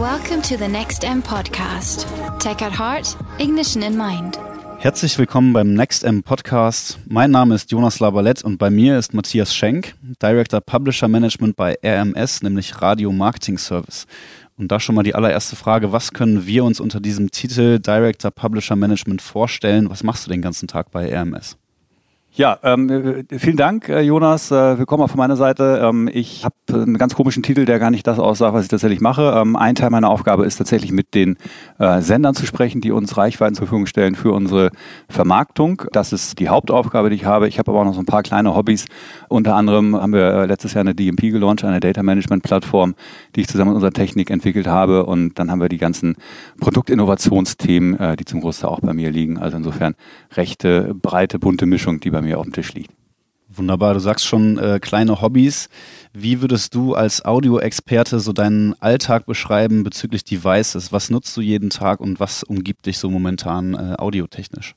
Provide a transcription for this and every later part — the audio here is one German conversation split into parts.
Welcome to the Next M podcast. Tech at heart, ignition in mind. Herzlich willkommen beim Next M Podcast. Mein Name ist Jonas Labalett und bei mir ist Matthias Schenk, Director Publisher Management bei RMS, nämlich Radio Marketing Service. Und da schon mal die allererste Frage, was können wir uns unter diesem Titel Director Publisher Management vorstellen? Was machst du den ganzen Tag bei RMS? Ja, ähm, äh, vielen Dank, äh, Jonas. Äh, willkommen auch von meiner Seite. Ähm, ich habe einen ganz komischen Titel, der gar nicht das aussagt, was ich tatsächlich mache. Ähm, ein Teil meiner Aufgabe ist tatsächlich mit den äh, Sendern zu sprechen, die uns Reichweiten zur Verfügung stellen für unsere Vermarktung. Das ist die Hauptaufgabe, die ich habe. Ich habe aber auch noch so ein paar kleine Hobbys. Unter anderem haben wir letztes Jahr eine DMP gelauncht, eine Data Management Plattform, die ich zusammen mit unserer Technik entwickelt habe. Und dann haben wir die ganzen Produktinnovationsthemen, äh, die zum Großteil auch bei mir liegen. Also insofern rechte, breite, bunte Mischung, die bei bei mir auf dem Tisch liegt. Wunderbar, du sagst schon äh, kleine Hobbys. Wie würdest du als Audioexperte so deinen Alltag beschreiben bezüglich Devices? Was nutzt du jeden Tag und was umgibt dich so momentan äh, audiotechnisch?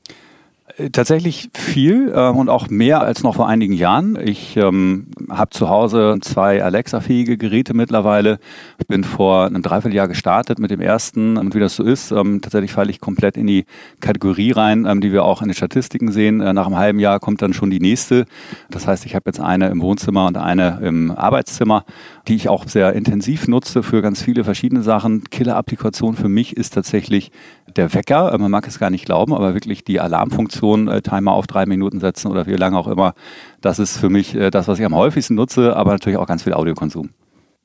Äh, tatsächlich viel äh, und auch mehr als noch vor einigen Jahren. Ich ähm, habe zu Hause zwei Alexa-fähige Geräte mittlerweile. Ich bin vor einem Dreivierteljahr gestartet mit dem ersten und wie das so ist, ähm, tatsächlich falle ich komplett in die Kategorie rein, ähm, die wir auch in den Statistiken sehen. Äh, nach einem halben Jahr kommt dann schon die nächste. Das heißt, ich habe jetzt eine im Wohnzimmer und eine im Arbeitszimmer, die ich auch sehr intensiv nutze für ganz viele verschiedene Sachen. Killer-Applikation für mich ist tatsächlich der Wecker. Äh, man mag es gar nicht glauben, aber wirklich die Alarmfunktion, äh, Timer auf drei Minuten setzen oder wie lange auch immer, das ist für mich äh, das, was ich am häufigsten nutze, aber natürlich auch ganz viel Audiokonsum.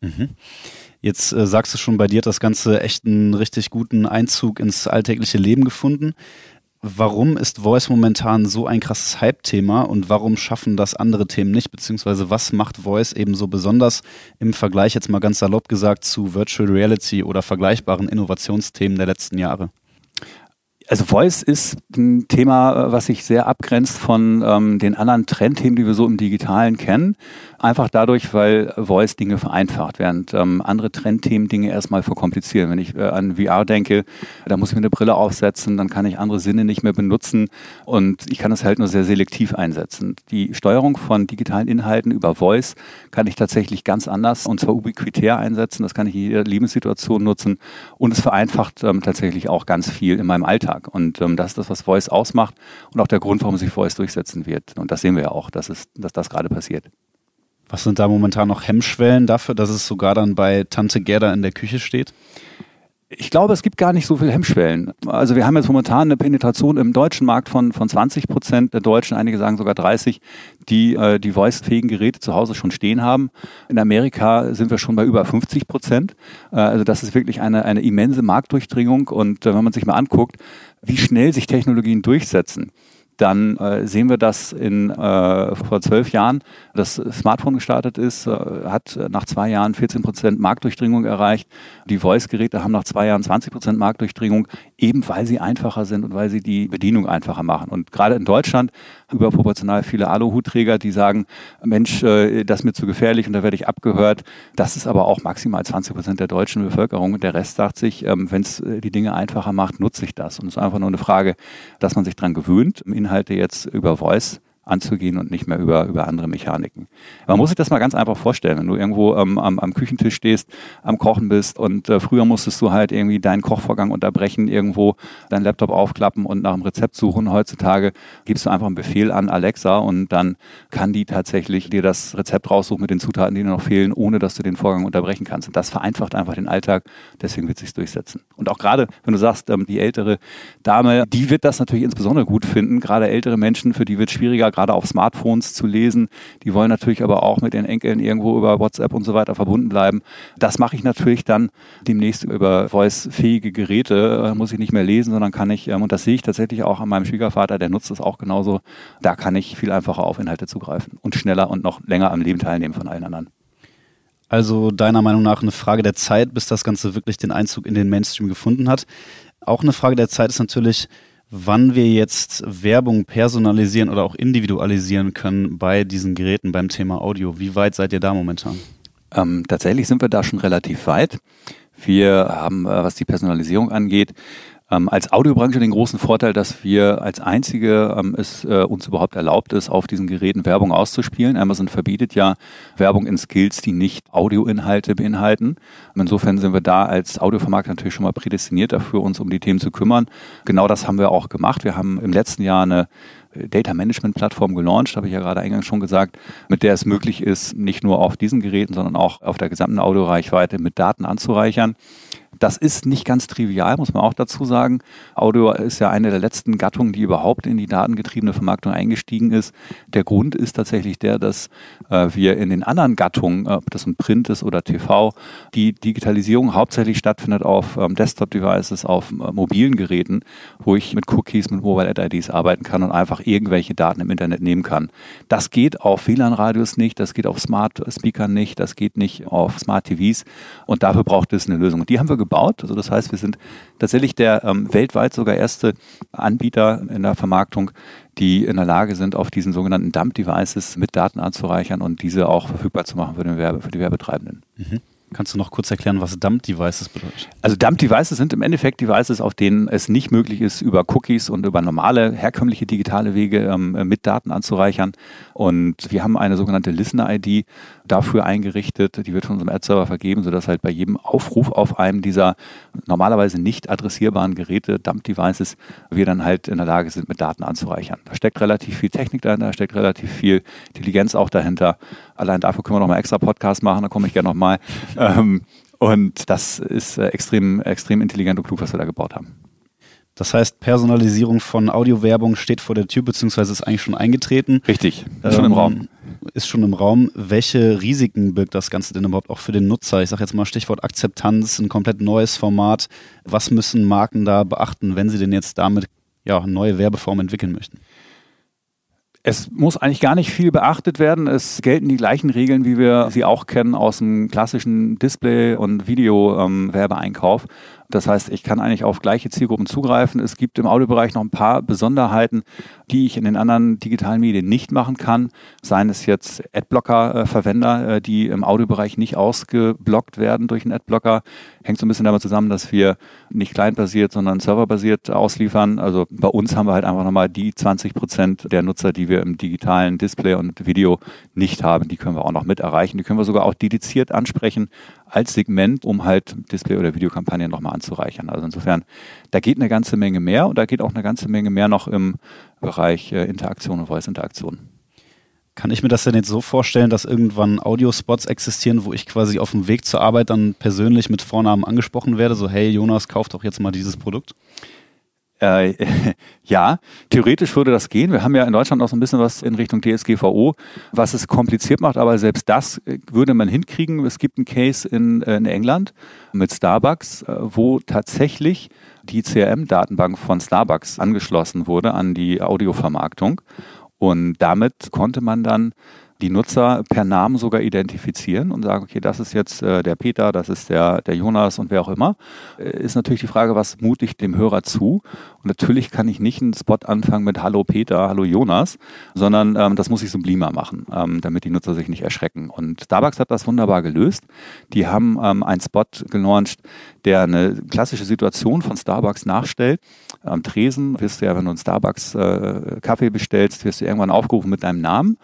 Mhm. Jetzt äh, sagst du schon, bei dir hat das Ganze echt einen richtig guten Einzug ins alltägliche Leben gefunden. Warum ist Voice momentan so ein krasses Hype-Thema und warum schaffen das andere Themen nicht? Beziehungsweise was macht Voice eben so besonders im Vergleich jetzt mal ganz salopp gesagt zu Virtual Reality oder vergleichbaren Innovationsthemen der letzten Jahre? Also Voice ist ein Thema, was sich sehr abgrenzt von ähm, den anderen Trendthemen, die wir so im Digitalen kennen. Einfach dadurch, weil Voice Dinge vereinfacht, während ähm, andere Trendthemen Dinge erstmal verkomplizieren. Wenn ich äh, an VR denke, da muss ich mir eine Brille aufsetzen, dann kann ich andere Sinne nicht mehr benutzen und ich kann es halt nur sehr selektiv einsetzen. Die Steuerung von digitalen Inhalten über Voice kann ich tatsächlich ganz anders und zwar ubiquitär einsetzen. Das kann ich in jeder Lebenssituation nutzen und es vereinfacht ähm, tatsächlich auch ganz viel in meinem Alltag. Und ähm, das ist das, was Voice ausmacht und auch der Grund, warum sich Voice durchsetzen wird. Und das sehen wir ja auch, dass, es, dass das gerade passiert. Was sind da momentan noch Hemmschwellen dafür, dass es sogar dann bei Tante Gerda in der Küche steht? Ich glaube, es gibt gar nicht so viele Hemmschwellen. Also wir haben jetzt momentan eine Penetration im deutschen Markt von, von 20 Prozent der Deutschen, einige sagen sogar 30, die äh, die voice-fähigen Geräte zu Hause schon stehen haben. In Amerika sind wir schon bei über 50 Prozent. Äh, also das ist wirklich eine, eine immense Marktdurchdringung. Und äh, wenn man sich mal anguckt, wie schnell sich Technologien durchsetzen, dann äh, sehen wir, dass in äh, vor zwölf Jahren das Smartphone gestartet ist, äh, hat nach zwei Jahren 14 Prozent Marktdurchdringung erreicht. Die Voice-Geräte haben nach zwei Jahren 20 Prozent Marktdurchdringung, eben weil sie einfacher sind und weil sie die Bedienung einfacher machen. Und gerade in Deutschland überproportional viele Aluhutträger, die sagen, Mensch, äh, das ist mir zu gefährlich und da werde ich abgehört. Das ist aber auch maximal 20 Prozent der deutschen Bevölkerung. Der Rest sagt sich, ähm, wenn es äh, die Dinge einfacher macht, nutze ich das. Und es ist einfach nur eine Frage, dass man sich dran gewöhnt. Inhalte jetzt über Voice anzugehen und nicht mehr über, über andere Mechaniken. Man muss sich das mal ganz einfach vorstellen, wenn du irgendwo ähm, am, am Küchentisch stehst, am Kochen bist und äh, früher musstest du halt irgendwie deinen Kochvorgang unterbrechen, irgendwo deinen Laptop aufklappen und nach einem Rezept suchen. Heutzutage gibst du einfach einen Befehl an Alexa und dann kann die tatsächlich dir das Rezept raussuchen mit den Zutaten, die dir noch fehlen, ohne dass du den Vorgang unterbrechen kannst. Und das vereinfacht einfach den Alltag, deswegen wird es sich durchsetzen. Und auch gerade, wenn du sagst, ähm, die ältere Dame, die wird das natürlich insbesondere gut finden. Gerade ältere Menschen, für die wird es schwieriger, gerade auf Smartphones zu lesen. Die wollen natürlich aber auch mit den Enkeln irgendwo über WhatsApp und so weiter verbunden bleiben. Das mache ich natürlich dann demnächst über voice-fähige Geräte. Da muss ich nicht mehr lesen, sondern kann ich, ähm, und das sehe ich tatsächlich auch an meinem Schwiegervater, der nutzt es auch genauso. Da kann ich viel einfacher auf Inhalte zugreifen und schneller und noch länger am Leben teilnehmen von allen anderen. Also deiner Meinung nach eine Frage der Zeit, bis das Ganze wirklich den Einzug in den Mainstream gefunden hat. Auch eine Frage der Zeit ist natürlich, wann wir jetzt Werbung personalisieren oder auch individualisieren können bei diesen Geräten beim Thema Audio. Wie weit seid ihr da momentan? Ähm, tatsächlich sind wir da schon relativ weit. Wir haben, äh, was die Personalisierung angeht, ähm, als Audiobranche den großen Vorteil, dass wir als einzige ähm, es äh, uns überhaupt erlaubt ist, auf diesen Geräten Werbung auszuspielen. Amazon verbietet ja Werbung in Skills, die nicht Audioinhalte beinhalten. Insofern sind wir da als Audiovermarkter natürlich schon mal prädestiniert dafür, uns um die Themen zu kümmern. Genau das haben wir auch gemacht. Wir haben im letzten Jahr eine Data Management Plattform gelauncht, habe ich ja gerade eingangs schon gesagt, mit der es möglich ist, nicht nur auf diesen Geräten, sondern auch auf der gesamten Audioreichweite mit Daten anzureichern. Das ist nicht ganz trivial, muss man auch dazu sagen. Audio ist ja eine der letzten Gattungen, die überhaupt in die datengetriebene Vermarktung eingestiegen ist. Der Grund ist tatsächlich der, dass äh, wir in den anderen Gattungen, ob das ein Print ist oder TV, die Digitalisierung hauptsächlich stattfindet auf ähm, Desktop-Devices, auf äh, mobilen Geräten, wo ich mit Cookies, mit Mobile Ad IDs arbeiten kann und einfach irgendwelche Daten im Internet nehmen kann. Das geht auf WLAN-Radios nicht, das geht auf Smart Speakern nicht, das geht nicht auf Smart TVs und dafür braucht es eine Lösung. Die haben wir gebaut. Also das heißt, wir sind tatsächlich der ähm, weltweit sogar erste Anbieter in der Vermarktung, die in der Lage sind, auf diesen sogenannten Dump-Devices mit Daten anzureichern und diese auch verfügbar zu machen für, den Werbe, für die Werbetreibenden. Mhm. Kannst du noch kurz erklären, was Dump-Devices bedeutet? Also Dump-Devices sind im Endeffekt Devices, auf denen es nicht möglich ist, über Cookies und über normale, herkömmliche digitale Wege ähm, mit Daten anzureichern. Und wir haben eine sogenannte Listener-ID dafür eingerichtet. Die wird von unserem Ad-Server vergeben, sodass halt bei jedem Aufruf auf einem dieser normalerweise nicht adressierbaren Geräte, Dump-Devices, wir dann halt in der Lage sind, mit Daten anzureichern. Da steckt relativ viel Technik dahinter, da steckt relativ viel Intelligenz auch dahinter. Allein dafür können wir noch mal extra Podcast machen, da komme ich gerne nochmal. Ähm, und das ist äh, extrem, extrem intelligent und klug, was wir da gebaut haben. Das heißt, Personalisierung von Audiowerbung steht vor der Tür, beziehungsweise ist eigentlich schon eingetreten. Richtig, ist schon im ähm, Raum. Ist schon im Raum. Welche Risiken birgt das Ganze denn überhaupt auch für den Nutzer? Ich sage jetzt mal Stichwort Akzeptanz, ein komplett neues Format. Was müssen Marken da beachten, wenn sie denn jetzt damit ja, neue Werbeformen entwickeln möchten? Es muss eigentlich gar nicht viel beachtet werden. Es gelten die gleichen Regeln, wie wir sie auch kennen aus dem klassischen Display- und Video-Werbeeinkauf. Ähm, das heißt, ich kann eigentlich auf gleiche Zielgruppen zugreifen. Es gibt im Audiobereich noch ein paar Besonderheiten, die ich in den anderen digitalen Medien nicht machen kann. Seien es jetzt Adblocker-Verwender, äh, die im Audiobereich nicht ausgeblockt werden durch einen Adblocker. Hängt so ein bisschen damit zusammen, dass wir nicht clientbasiert, sondern serverbasiert ausliefern. Also bei uns haben wir halt einfach nochmal die 20 Prozent der Nutzer, die wir im digitalen Display und Video nicht haben. Die können wir auch noch mit erreichen. Die können wir sogar auch dediziert ansprechen als Segment, um halt Display- oder Videokampagnen nochmal anzureichern. Also insofern, da geht eine ganze Menge mehr und da geht auch eine ganze Menge mehr noch im Bereich äh, Interaktion und Voice-Interaktion. Kann ich mir das denn jetzt so vorstellen, dass irgendwann Audiospots existieren, wo ich quasi auf dem Weg zur Arbeit dann persönlich mit Vornamen angesprochen werde? So, hey Jonas, kauf doch jetzt mal dieses Produkt? Äh, ja, theoretisch würde das gehen. Wir haben ja in Deutschland auch so ein bisschen was in Richtung DSGVO, was es kompliziert macht, aber selbst das äh, würde man hinkriegen. Es gibt einen Case in, äh, in England mit Starbucks, äh, wo tatsächlich die CRM-Datenbank von Starbucks angeschlossen wurde an die Audiovermarktung. Und damit konnte man dann die Nutzer per Namen sogar identifizieren und sagen, okay, das ist jetzt äh, der Peter, das ist der, der Jonas und wer auch immer, äh, ist natürlich die Frage, was mute ich dem Hörer zu? Und natürlich kann ich nicht einen Spot anfangen mit Hallo Peter, Hallo Jonas, sondern ähm, das muss ich sublimer machen, ähm, damit die Nutzer sich nicht erschrecken. Und Starbucks hat das wunderbar gelöst. Die haben ähm, einen Spot gelauncht, der eine klassische Situation von Starbucks nachstellt. Am Tresen wirst du ja, wenn du einen Starbucks äh, Kaffee bestellst, wirst du irgendwann aufgerufen mit deinem Namen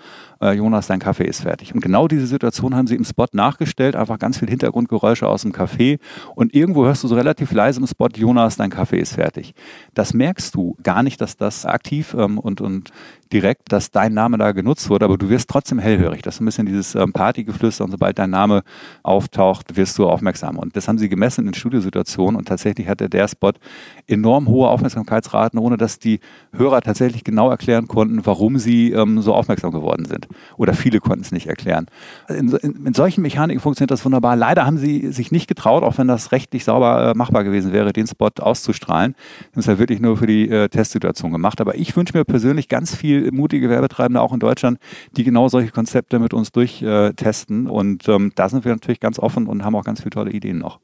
äh, Jonas, dein Kaffee ist fertig. Und genau diese Situation haben sie im Spot nachgestellt, einfach ganz viel Hintergrundgeräusche aus dem Café und irgendwo hörst du so relativ leise im Spot, Jonas, dein Kaffee ist fertig. Das merkst du gar nicht, dass das aktiv ähm, und, und direkt, dass dein Name da genutzt wurde, aber du wirst trotzdem hellhörig. Das ist ein bisschen dieses ähm, Partygeflüster und sobald dein Name auftaucht, wirst du aufmerksam. Und das haben sie gemessen in Studiosituationen und tatsächlich hatte der Spot enorm hohe Aufmerksamkeitsraten, ohne dass die Hörer tatsächlich genau erklären konnten, warum sie ähm, so aufmerksam geworden sind. Oder viele konnten es nicht erklären. In, in, in, solchen Mechaniken funktioniert das wunderbar. Leider haben sie sich nicht getraut, auch wenn das rechtlich sauber äh, machbar gewesen wäre, den Spot auszustrahlen. Haben es ja wirklich nur für die äh, Testsituation gemacht. Aber ich wünsche mir persönlich ganz viel mutige Werbetreibende auch in Deutschland, die genau solche Konzepte mit uns durchtesten. Äh, und ähm, da sind wir natürlich ganz offen und haben auch ganz viele tolle Ideen noch.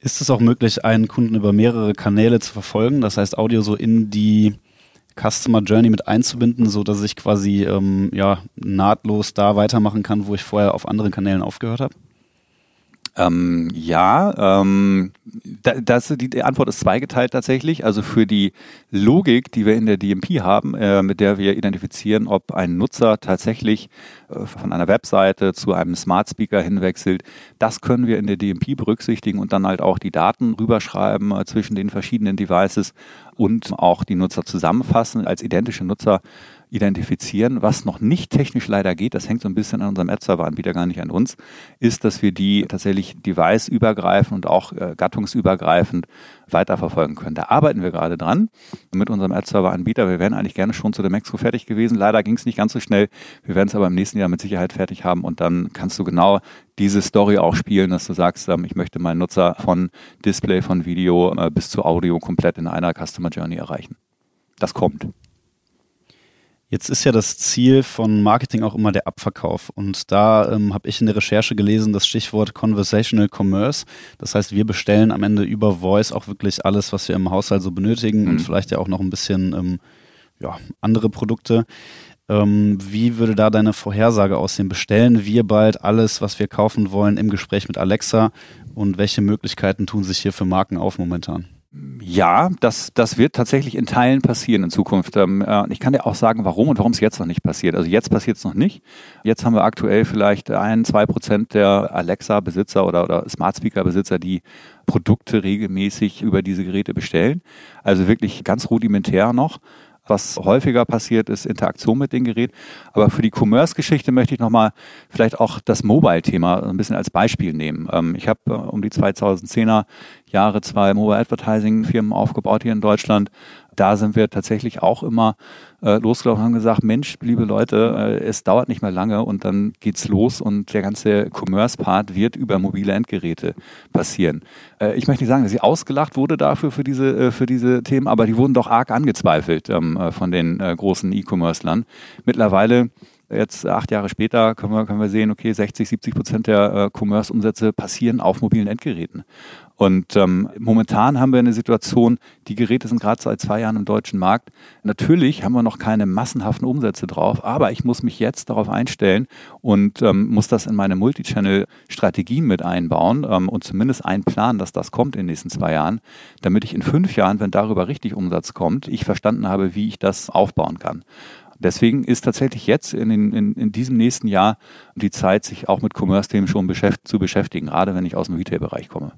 Ist es auch möglich, einen Kunden über mehrere Kanäle zu verfolgen? Das heißt, Audio so in die Customer Journey mit einzubinden, so dass ich quasi ähm, ja, nahtlos da weitermachen kann, wo ich vorher auf anderen Kanälen aufgehört habe? Ähm, ja, ähm, da, das, die Antwort ist zweigeteilt tatsächlich. Also für die Logik, die wir in der DMP haben, äh, mit der wir identifizieren, ob ein Nutzer tatsächlich äh, von einer Webseite zu einem Smart Speaker hinwechselt, das können wir in der DMP berücksichtigen und dann halt auch die Daten rüberschreiben äh, zwischen den verschiedenen Devices und auch die Nutzer zusammenfassen als identische Nutzer identifizieren. Was noch nicht technisch leider geht, das hängt so ein bisschen an unserem Ad-Server-Anbieter, gar nicht an uns, ist, dass wir die tatsächlich device-übergreifend und auch äh, gattungsübergreifend weiterverfolgen können. Da arbeiten wir gerade dran mit unserem Ad-Server-Anbieter. Wir wären eigentlich gerne schon zu der Mexco fertig gewesen. Leider ging es nicht ganz so schnell. Wir werden es aber im nächsten Jahr mit Sicherheit fertig haben und dann kannst du genau diese Story auch spielen, dass du sagst, ähm, ich möchte meinen Nutzer von Display, von Video äh, bis zu Audio komplett in einer Customer Journey erreichen. Das kommt. Jetzt ist ja das Ziel von Marketing auch immer der Abverkauf. Und da ähm, habe ich in der Recherche gelesen das Stichwort Conversational Commerce. Das heißt, wir bestellen am Ende über Voice auch wirklich alles, was wir im Haushalt so benötigen mhm. und vielleicht ja auch noch ein bisschen ähm, ja, andere Produkte. Ähm, wie würde da deine Vorhersage aussehen? Bestellen wir bald alles, was wir kaufen wollen, im Gespräch mit Alexa? Und welche Möglichkeiten tun sich hier für Marken auf momentan? Ja, das, das wird tatsächlich in Teilen passieren in Zukunft. Ähm, äh, ich kann dir auch sagen, warum und warum es jetzt noch nicht passiert. Also jetzt passiert es noch nicht. Jetzt haben wir aktuell vielleicht ein, zwei Prozent der Alexa-Besitzer oder, oder Smart Speaker-Besitzer, die Produkte regelmäßig über diese Geräte bestellen. Also wirklich ganz rudimentär noch. Was häufiger passiert, ist Interaktion mit dem Gerät. Aber für die Commerce-Geschichte möchte ich nochmal vielleicht auch das Mobile-Thema ein bisschen als Beispiel nehmen. Ähm, ich habe äh, um die 2010er Jahre zwei Mobile Advertising Firmen aufgebaut hier in Deutschland. Da sind wir tatsächlich auch immer äh, losgelaufen und haben gesagt, Mensch, liebe Leute, äh, es dauert nicht mehr lange und dann geht's los und der ganze Commerce-Part wird über mobile Endgeräte passieren. Äh, ich möchte nicht sagen, dass sie ausgelacht wurde dafür für diese, äh, für diese Themen, aber die wurden doch arg angezweifelt ähm, äh, von den äh, großen E-Commerce-Lern. Mittlerweile Jetzt acht Jahre später können wir, können wir sehen, okay, 60, 70 Prozent der äh, Commerce-Umsätze passieren auf mobilen Endgeräten. Und ähm, momentan haben wir eine Situation, die Geräte sind gerade seit zwei Jahren im deutschen Markt. Natürlich haben wir noch keine massenhaften Umsätze drauf, aber ich muss mich jetzt darauf einstellen und ähm, muss das in meine Multichannel-Strategien mit einbauen ähm, und zumindest einplanen, dass das kommt in den nächsten zwei Jahren, damit ich in fünf Jahren, wenn darüber richtig Umsatz kommt, ich verstanden habe, wie ich das aufbauen kann. Deswegen ist tatsächlich jetzt in, in, in diesem nächsten Jahr die Zeit, sich auch mit Commerce-Themen schon beschäft, zu beschäftigen, gerade wenn ich aus dem Retail-Bereich komme.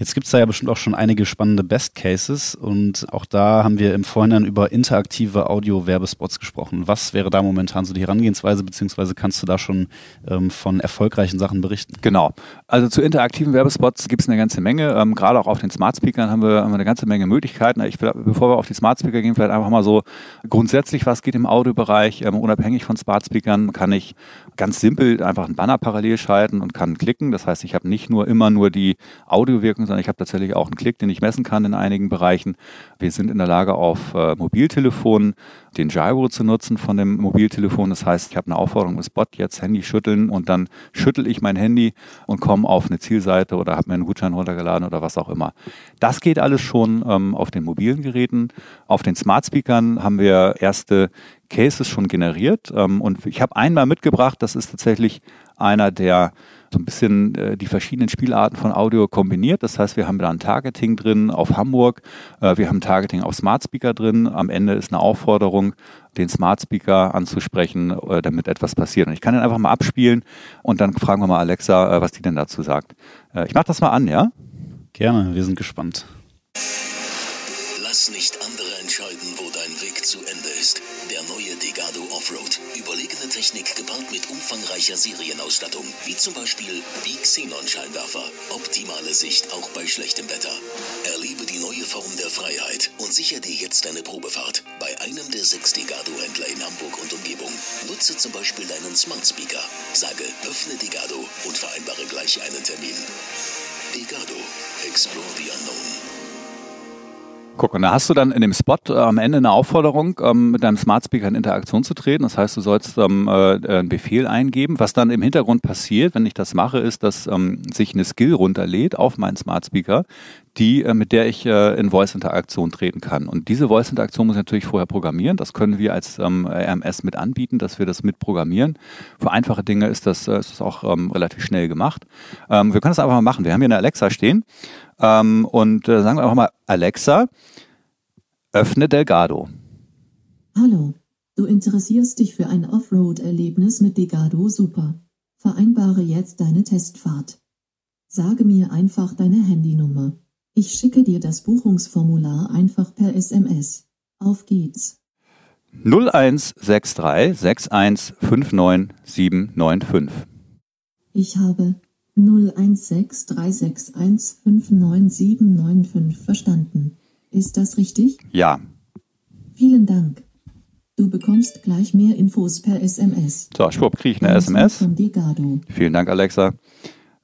Jetzt gibt es da ja bestimmt auch schon einige spannende Best Cases und auch da haben wir im Vorhinein über interaktive Audio-Werbespots gesprochen. Was wäre da momentan so die Herangehensweise, beziehungsweise kannst du da schon ähm, von erfolgreichen Sachen berichten? Genau. Also zu interaktiven Werbespots gibt es eine ganze Menge. Ähm, gerade auch auf den Smart Speakern haben wir, haben wir eine ganze Menge Möglichkeiten. Ich, bevor wir auf die Smart Speaker gehen, vielleicht einfach mal so grundsätzlich, was geht im Audiobereich. Ähm, unabhängig von Smart Speakern kann ich ganz simpel einfach einen Banner parallel schalten und kann klicken. Das heißt, ich habe nicht nur immer nur die Audiowirkung, sondern ich habe tatsächlich auch einen Klick, den ich messen kann in einigen Bereichen. Wir sind in der Lage, auf äh, Mobiltelefonen den Gyro zu nutzen von dem Mobiltelefon. Das heißt, ich habe eine Aufforderung im Spot, jetzt Handy schütteln und dann schüttel ich mein Handy und komme auf eine Zielseite oder habe mir einen Gutschein runtergeladen oder was auch immer. Das geht alles schon ähm, auf den mobilen Geräten. Auf den Smart Speakern haben wir erste Cases schon generiert ähm, und ich habe einmal mitgebracht, das ist tatsächlich einer der so ein bisschen äh, die verschiedenen Spielarten von Audio kombiniert. Das heißt, wir haben da ein Targeting drin auf Hamburg, äh, wir haben Targeting auf Smart Speaker drin. Am Ende ist eine Aufforderung, den Smart Speaker anzusprechen, äh, damit etwas passiert. Und ich kann den einfach mal abspielen und dann fragen wir mal Alexa, äh, was die denn dazu sagt. Äh, ich mache das mal an, ja? Gerne, wir sind gespannt. Umfangreicher Serienausstattung, wie zum Beispiel die Xenon-Scheinwerfer. Optimale Sicht auch bei schlechtem Wetter. Erlebe die neue Form der Freiheit und sichere dir jetzt eine Probefahrt bei einem der sechs Degado-Händler in Hamburg und Umgebung. Nutze zum Beispiel deinen Smart Speaker. Sage, öffne Degado und vereinbare gleich einen Termin. Degado. Explore the Unknown. Guck, und da hast du dann in dem Spot äh, am Ende eine Aufforderung, ähm, mit deinem Smart Speaker in Interaktion zu treten. Das heißt, du sollst ähm, äh, einen Befehl eingeben. Was dann im Hintergrund passiert, wenn ich das mache, ist, dass ähm, sich eine Skill runterlädt auf meinen Smart Speaker, die, äh, mit der ich äh, in Voice-Interaktion treten kann. Und diese Voice-Interaktion muss ich natürlich vorher programmieren. Das können wir als ähm, RMS mit anbieten, dass wir das mit programmieren. Für einfache Dinge ist das, äh, ist das auch ähm, relativ schnell gemacht. Ähm, wir können das einfach mal machen. Wir haben hier eine Alexa stehen und sagen wir einfach mal, Alexa, öffne Delgado. Hallo, du interessierst dich für ein Offroad-Erlebnis mit Delgado Super. Vereinbare jetzt deine Testfahrt. Sage mir einfach deine Handynummer. Ich schicke dir das Buchungsformular einfach per SMS. Auf geht's. 0163 6159795. Ich habe 016361599795 verstanden. Ist das richtig? Ja. Vielen Dank. Du bekommst gleich mehr Infos per SMS. So, schwupp, kriege ich eine SMS. Vielen Dank, Alexa.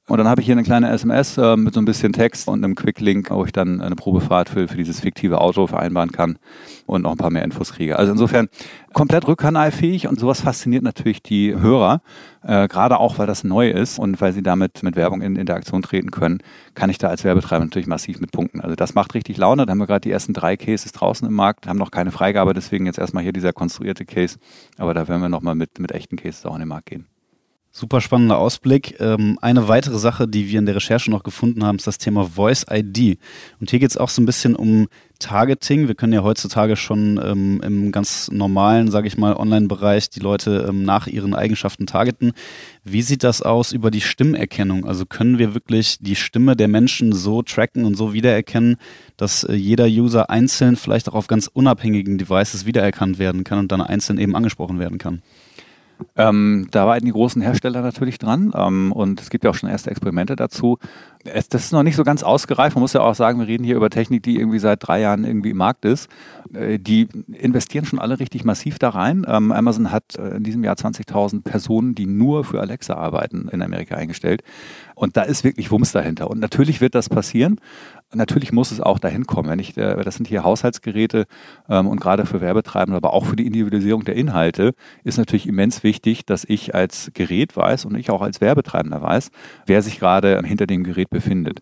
Und dann habe ich hier eine kleine SMS äh, mit so ein bisschen Text und einem Quick-Link, wo ich dann eine Probefahrt für, für dieses fiktive Auto vereinbaren kann und noch ein paar mehr Infos kriege. Also insofern komplett rückkanalfähig und sowas fasziniert natürlich die Hörer, äh, gerade auch, weil das neu ist und weil sie damit mit Werbung in Interaktion treten können, kann ich da als Werbetreiber natürlich massiv mit punkten. Also das macht richtig Laune. Da haben wir gerade die ersten drei Cases draußen im Markt, haben noch keine Freigabe, deswegen jetzt erstmal hier dieser konstruierte Case. Aber da werden wir nochmal mit, mit echten Cases auch in den Markt gehen. Super spannender Ausblick. Ähm, eine weitere Sache, die wir in der Recherche noch gefunden haben, ist das Thema Voice ID. Und hier geht es auch so ein bisschen um Targeting. Wir können ja heutzutage schon ähm, im ganz normalen, sage ich mal, Online-Bereich die Leute ähm, nach ihren Eigenschaften targeten. Wie sieht das aus über die Stimmerkennung? Also können wir wirklich die Stimme der Menschen so tracken und so wiedererkennen, dass äh, jeder User einzeln vielleicht auch auf ganz unabhängigen Devices wiedererkannt werden kann und dann einzeln eben angesprochen werden kann? Ähm, da waren die großen Hersteller natürlich dran ähm, und es gibt ja auch schon erste Experimente dazu. Es, das ist noch nicht so ganz ausgereift. Man muss ja auch sagen, wir reden hier über Technik, die irgendwie seit drei Jahren irgendwie im Markt ist. Äh, die investieren schon alle richtig massiv da rein. Ähm, Amazon hat äh, in diesem Jahr 20.000 Personen, die nur für Alexa arbeiten, in Amerika eingestellt. Und da ist wirklich Wumms dahinter. Und natürlich wird das passieren. Natürlich muss es auch dahin kommen. Wenn ich, äh, das sind hier Haushaltsgeräte ähm, und gerade für Werbetreibende, aber auch für die Individualisierung der Inhalte ist natürlich immens wichtig, dass ich als Gerät weiß und ich auch als Werbetreibender weiß, wer sich gerade hinter dem Gerät befindet.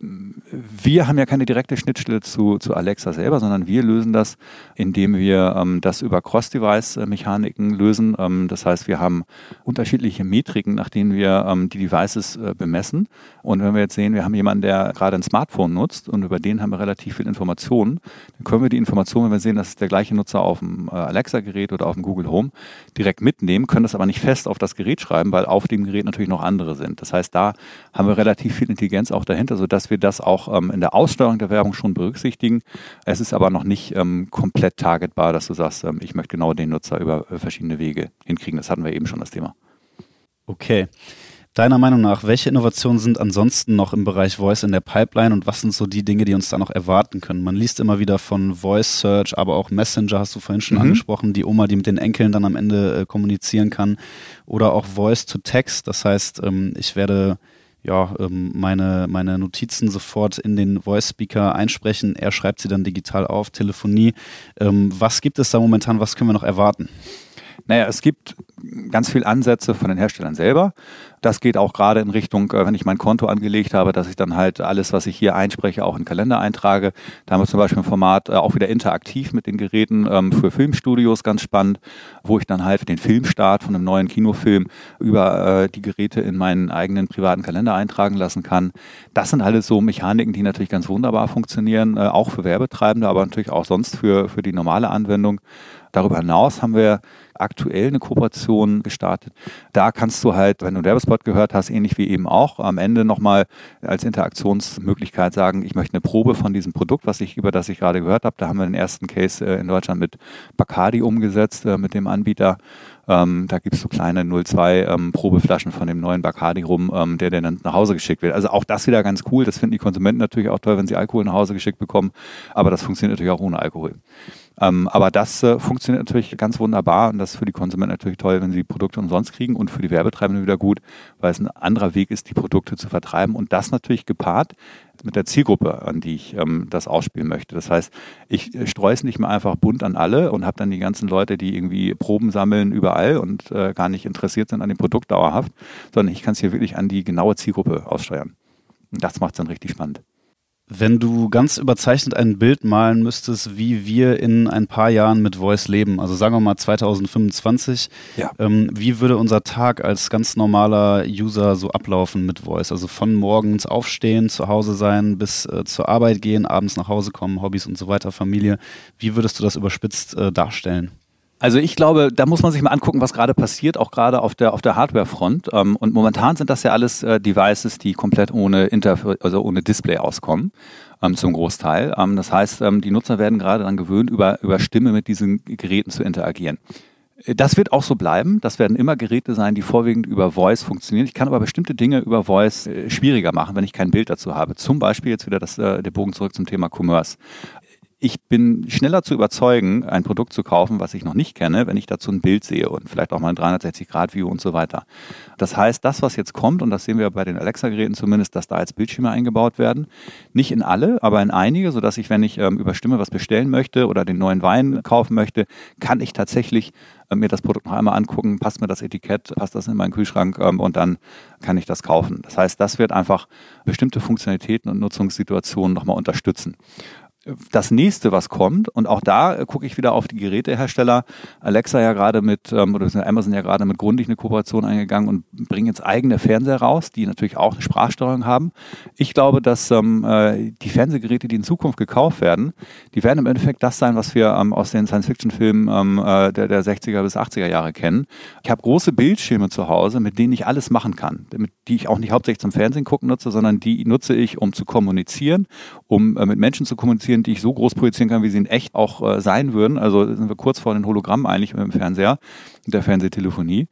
Wir haben ja keine direkte Schnittstelle zu, zu Alexa selber, sondern wir lösen das, indem wir ähm, das über Cross-Device-Mechaniken lösen. Ähm, das heißt, wir haben unterschiedliche Metriken, nach denen wir ähm, die Devices äh, bemessen. Und wenn wir jetzt sehen, wir haben jemanden, der gerade ein Smartphone nutzt und über den haben wir relativ viel Informationen, dann können wir die Informationen, wenn wir sehen, dass es der gleiche Nutzer auf dem äh, Alexa-Gerät oder auf dem Google Home, direkt mitnehmen, können das aber nicht fest auf das Gerät schreiben, weil auf dem Gerät natürlich noch andere sind. Das heißt, da haben wir relativ viel Intelligenz auch dahinter, sodass wir das auch ähm, in der Aussteuerung der Werbung schon berücksichtigen. Es ist aber noch nicht ähm, komplett targetbar, dass du sagst, ähm, ich möchte genau den Nutzer über äh, verschiedene Wege hinkriegen. Das hatten wir eben schon das Thema. Okay. Deiner Meinung nach, welche Innovationen sind ansonsten noch im Bereich Voice in der Pipeline und was sind so die Dinge, die uns da noch erwarten können? Man liest immer wieder von Voice Search, aber auch Messenger hast du vorhin schon mhm. angesprochen, die Oma, die mit den Enkeln dann am Ende äh, kommunizieren kann oder auch Voice to Text. Das heißt, ähm, ich werde ja, ähm, meine, meine Notizen sofort in den Voice Speaker einsprechen. Er schreibt sie dann digital auf, Telefonie. Ähm, was gibt es da momentan? Was können wir noch erwarten? Naja, es gibt ganz viele Ansätze von den Herstellern selber. Das geht auch gerade in Richtung, äh, wenn ich mein Konto angelegt habe, dass ich dann halt alles, was ich hier einspreche, auch in Kalender eintrage. Da haben wir zum Beispiel ein Format äh, auch wieder interaktiv mit den Geräten ähm, für Filmstudios, ganz spannend, wo ich dann halt den Filmstart von einem neuen Kinofilm über äh, die Geräte in meinen eigenen privaten Kalender eintragen lassen kann. Das sind alles so Mechaniken, die natürlich ganz wunderbar funktionieren, auch für Werbetreibende, aber natürlich auch sonst für, für die normale Anwendung. Darüber hinaus haben wir aktuell eine Kooperation gestartet. Da kannst du halt, wenn du Werbespot gehört hast, ähnlich wie eben auch, am Ende nochmal als Interaktionsmöglichkeit sagen, ich möchte eine Probe von diesem Produkt, was ich, über das ich gerade gehört habe. Da haben wir den ersten Case äh, in Deutschland mit Bacardi umgesetzt, äh, mit dem Anbieter. Ähm, da gibst du kleine 02 ähm, Probeflaschen von dem neuen Bacardi rum, ähm, der dann nach Hause geschickt wird. Also auch das wieder ganz cool. Das finden die Konsumenten natürlich auch toll, wenn sie Alkohol nach Hause geschickt bekommen. Aber das funktioniert natürlich auch ohne Alkohol. Ähm, aber das äh, funktioniert natürlich ganz wunderbar und das ist für die Konsumenten natürlich toll, wenn sie Produkte umsonst kriegen und für die Werbetreibenden wieder gut, weil es ein anderer Weg ist, die Produkte zu vertreiben und das natürlich gepaart mit der Zielgruppe, an die ich ähm, das ausspielen möchte. Das heißt, ich äh, streue es nicht mehr einfach bunt an alle und habe dann die ganzen Leute, die irgendwie Proben sammeln überall und äh, gar nicht interessiert sind an dem Produkt dauerhaft, sondern ich kann es hier wirklich an die genaue Zielgruppe aussteuern. Und das macht es dann richtig spannend. Wenn du ganz überzeichnet ein Bild malen müsstest, wie wir in ein paar Jahren mit Voice leben, also sagen wir mal 2025, Ja. ähm, wie würde unser Tag als ganz normaler User so ablaufen mit Voice? Also von morgens aufstehen, zu Hause sein, bis äh, zur Arbeit gehen, abends nach Hause kommen, Hobbys und so weiter, Familie. Wie würdest du das überspitzt äh, darstellen? Also ich glaube, da muss man sich mal angucken, was gerade passiert, auch gerade auf der auf der Hardware-Front. Ähm, und momentan sind das ja alles äh, Devices, die komplett ohne Inter also ohne Display auskommen, ähm, zum Großteil. Ähm, das heißt, die Nutzer werden gerade daran gewöhnt, über über Stimme mit diesen Geräten zu interagieren. Äh, Das wird auch so bleiben. Das werden immer Geräte sein, die vorwiegend über Voice funktionieren. Ich kann aber bestimmte Dinge über Voice äh, schwieriger machen, wenn ich kein Bild dazu habe. Zum Beispiel jetzt wieder das, der Bogen zurück zum Thema Commerce ich bin schneller zu überzeugen, ein Produkt zu kaufen, was ich noch nicht kenne, wenn ich dazu ein Bild sehe und vielleicht auch mal ein 360-Grad-View und so weiter. Das heißt, das, was jetzt kommt, und das sehen wir bei den Alexa-Geräten zumindest, dass da als Bildschirme eingebaut werden, nicht in alle, aber in einige, sodass ich, wenn ich ähm, über Stimme was bestellen möchte oder den neuen Wein kaufen möchte, kann ich tatsächlich äh, mir das Produkt noch einmal angucken, passt mir das Etikett, passt das in meinen Kühlschrank ähm, und dann kann ich das kaufen. Das heißt, das wird einfach bestimmte Funktionalitäten und Nutzungssituationen nochmal unterstützen das nächste, was kommt, und auch da äh, gucke ich wieder auf die Gerätehersteller. Alexa ja gerade mit, ähm, oder Amazon ja gerade mit Grundig eine Kooperation eingegangen und bringen jetzt eigene Fernseher raus, die natürlich auch eine Sprachsteuerung haben. Ich glaube, dass ähm, äh, die Fernsehgeräte, die in Zukunft gekauft werden, die werden im Endeffekt das sein, was wir ähm, aus den Science-Fiction-Filmen ähm, äh, der, der 60er bis 80er Jahre kennen. Ich habe große Bildschirme zu Hause, mit denen ich alles machen kann, mit, die ich auch nicht hauptsächlich zum Fernsehen gucken nutze, sondern die nutze ich, um zu kommunizieren, um äh, mit Menschen zu kommunizieren, die ich so groß projizieren kann, wie sie in echt auch äh, sein würden. Also sind wir kurz vor den Hologrammen eigentlich mit dem Fernseher, mit der Fernsehtelefonie.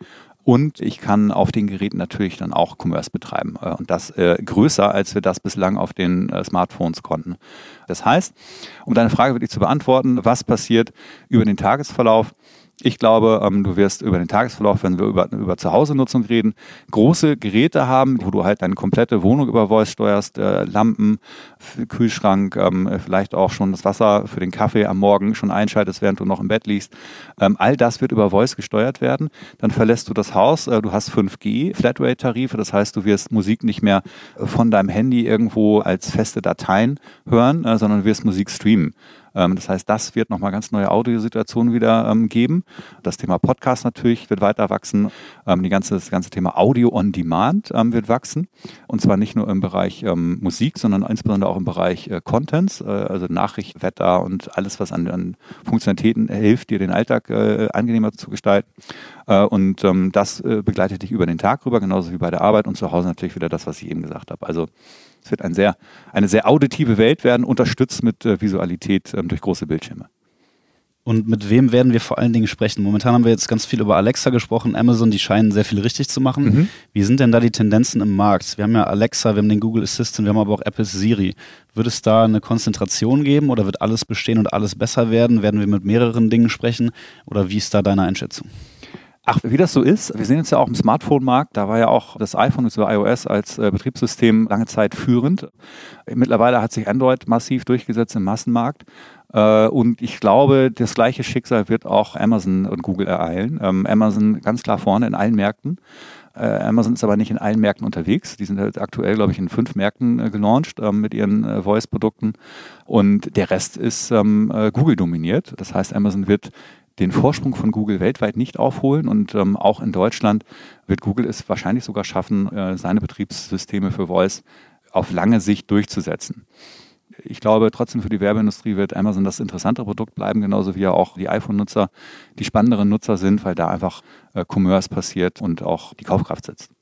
Und ich kann auf den Geräten natürlich dann auch Commerce betreiben. Äh, und das äh, größer, als wir das bislang auf den äh, Smartphones konnten. Das heißt, um deine Frage wirklich zu beantworten, was passiert über den Tagesverlauf? Ich glaube, ähm, du wirst über den Tagesverlauf, wenn wir über, über Zuhause-Nutzung reden, große Geräte haben, wo du halt deine komplette Wohnung über Voice steuerst, äh, Lampen, Kühlschrank, ähm, vielleicht auch schon das Wasser für den Kaffee am Morgen schon einschaltest, während du noch im Bett liegst. Ähm, all das wird über Voice gesteuert werden. Dann verlässt du das Haus, äh, du hast 5G, Flatrate-Tarife, das heißt, du wirst Musik nicht mehr von deinem Handy irgendwo als feste Dateien hören, äh, sondern wirst Musik streamen. Ähm, das heißt, das wird nochmal ganz neue Audiosituationen wieder ähm, geben. Das Thema Podcast natürlich wird weiter wachsen. Ähm, die ganze, das ganze Thema Audio on Demand wird wachsen. Und zwar nicht nur im Bereich Musik, sondern insbesondere auch im Bereich äh, Contents, äh, also Nachricht, Wetter und alles, was an, an Funktionalitäten hilft, dir den Alltag äh, angenehmer zu gestalten. Und das begleitet dich über den Tag rüber, genauso wie bei der Arbeit und zu Hause natürlich wieder das, was ich eben gesagt habe. Also es wird ein sehr, eine sehr auditive Welt werden, unterstützt mit äh, Visualität ähm, durch große Bildschirme. Und mit wem werden wir vor allen Dingen sprechen? Momentan haben wir jetzt ganz viel über Alexa gesprochen, Amazon, die scheinen sehr viel richtig zu machen. Mhm. Wie sind denn da die Tendenzen im Markt? Wir haben ja Alexa, wir haben den Google Assistant, wir haben aber auch Apple's Siri. Wird es da eine Konzentration geben oder wird alles bestehen und alles besser werden? Werden wir mit mehreren Dingen sprechen? Oder wie ist da deine Einschätzung? Ach, wie das so ist, wir sehen jetzt ja auch im Smartphone-Markt, da war ja auch das iPhone bzw. iOS als äh, Betriebssystem lange Zeit führend. Mittlerweile hat sich Android massiv durchgesetzt im Massenmarkt. Äh, und ich glaube, das gleiche Schicksal wird auch Amazon und Google ereilen. Ähm, Amazon ganz klar vorne in allen Märkten. Äh, Amazon ist aber nicht in allen Märkten unterwegs. Die sind halt aktuell, glaube ich, in fünf Märkten äh, gelauncht ähm, mit ihren äh, Voice-Produkten. Und der Rest ist ähm, äh, Google dominiert. Das heißt, Amazon wird den Vorsprung von Google weltweit nicht aufholen und ähm, auch in Deutschland wird Google es wahrscheinlich sogar schaffen, äh, seine Betriebssysteme für Voice auf lange Sicht durchzusetzen. Ich glaube, trotzdem für die Werbeindustrie wird Amazon das interessantere Produkt bleiben, genauso wie ja auch die iPhone-Nutzer die spannenderen Nutzer sind, weil da einfach äh, Commerce passiert und auch die Kaufkraft sitzt.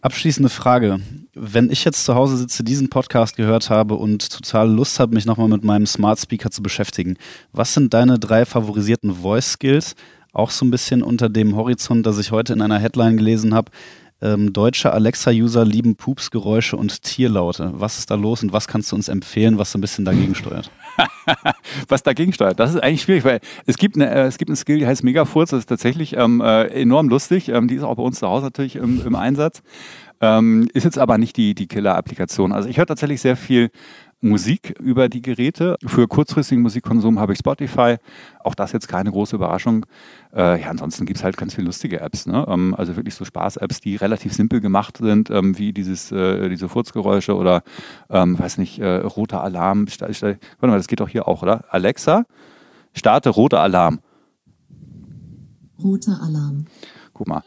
Abschließende Frage. Wenn ich jetzt zu Hause sitze, diesen Podcast gehört habe und total Lust habe, mich nochmal mit meinem Smart Speaker zu beschäftigen, was sind deine drei favorisierten Voice Skills? Auch so ein bisschen unter dem Horizont, das ich heute in einer Headline gelesen habe. Ähm, deutsche Alexa-User lieben Pupsgeräusche und Tierlaute. Was ist da los und was kannst du uns empfehlen, was so ein bisschen dagegen steuert? Was dagegen steuert. Das ist eigentlich schwierig, weil es gibt eine, äh, es gibt einen Skill, die heißt Megafurz, das ist tatsächlich ähm, äh, enorm lustig. Ähm, die ist auch bei uns zu Hause natürlich im, im Einsatz. Ähm, ist jetzt aber nicht die, die Killer-Applikation. Also ich höre tatsächlich sehr viel Musik über die Geräte. Für kurzfristigen Musikkonsum habe ich Spotify. Auch das jetzt keine große Überraschung. Äh, ja, ansonsten gibt es halt ganz viele lustige Apps. Ne? Ähm, also wirklich so Spaß-Apps, die relativ simpel gemacht sind, ähm, wie dieses, äh, diese Furzgeräusche oder, ähm, weiß nicht, äh, roter Alarm. Warte mal, das geht doch hier auch, oder? Alexa, starte roter Alarm. Roter Alarm. Guck mal.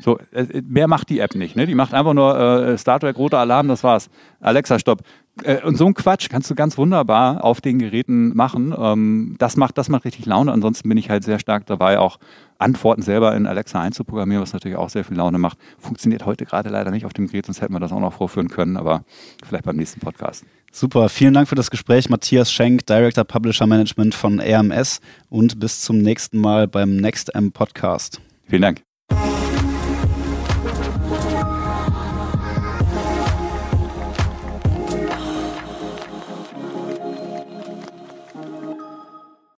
So, äh, mehr macht die App nicht. Ne? Die macht einfach nur äh, Star Trek roter Alarm, das war's. Alexa, stopp. Äh, und so ein Quatsch kannst du ganz wunderbar auf den Geräten machen. Ähm, das, macht, das macht richtig Laune. Ansonsten bin ich halt sehr stark dabei, auch Antworten selber in Alexa einzuprogrammieren, was natürlich auch sehr viel Laune macht. Funktioniert heute gerade leider nicht auf dem Gerät, sonst hätten wir das auch noch vorführen können, aber vielleicht beim nächsten Podcast. Super, vielen Dank für das Gespräch, Matthias Schenk, Director Publisher Management von RMS und bis zum nächsten Mal beim Next M Podcast. Vielen Dank.